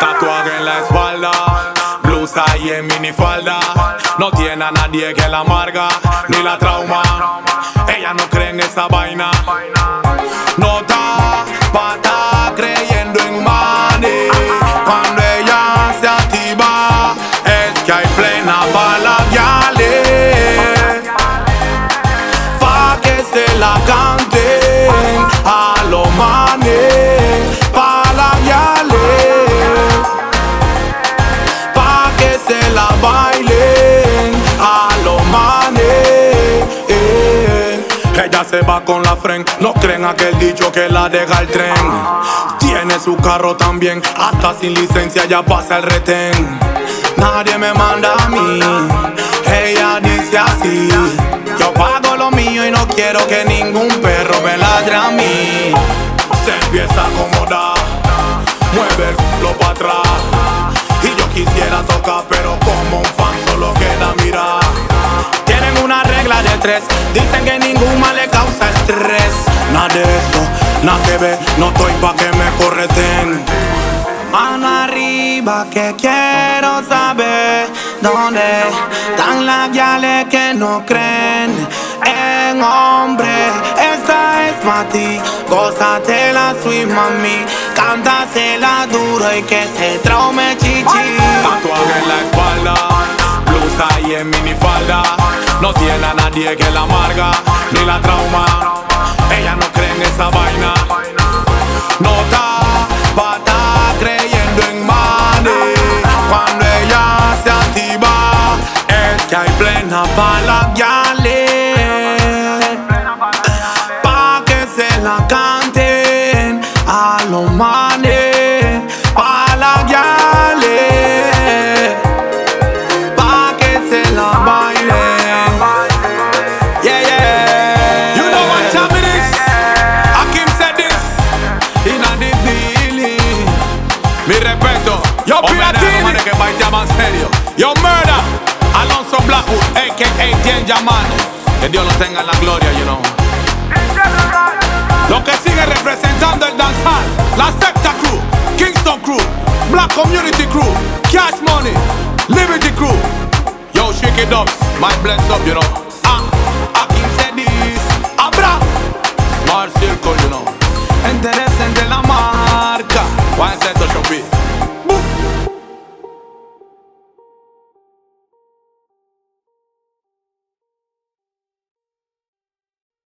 Tatuaje en la espalda, blusa y en minifalda. No tiene a nadie que la amarga, ni la trauma. Ella no cree en esa vaina. No Ella se va con la fren, no creen aquel dicho que la deja el tren. Tiene su carro también, hasta sin licencia ya pasa el retén. Nadie me manda a mí, ella dice así. Yo pago lo mío y no quiero que ningún perro me ladre a mí. Se empieza a acomodar, mueve el culo para atrás. De tres, dicen que ningún mal le causa estrés. Nada de eso, nada que ver, no estoy pa' que me correten. Mano arriba que quiero saber dónde están las guiales que no creen en hombre. Esta es para ti, gózatela sweet mami, cántasela duro y que se traume chichi. Tatuaje en la espalda, y en minifalda. No tiene a nadie que la amarga ni la trauma. Ella no cree en esa vaina. No está pata creyendo en money. Cuando ella se activa, es que hay plena pa' la guiales. Pa' que se la canten a los manes. Mi respeto. Yo, Piratini. que baita más serio. Yo, Murder. Alonso Blackwood, a.k.a. Tien Yaman. Que Dios lo tenga en la gloria, you know. Lo que sigue representando el danzal. La Secta Crew, Kingston Crew, Black Community Crew, Cash Money, Liberty Crew. Yo, shake it up. My bless up, you know.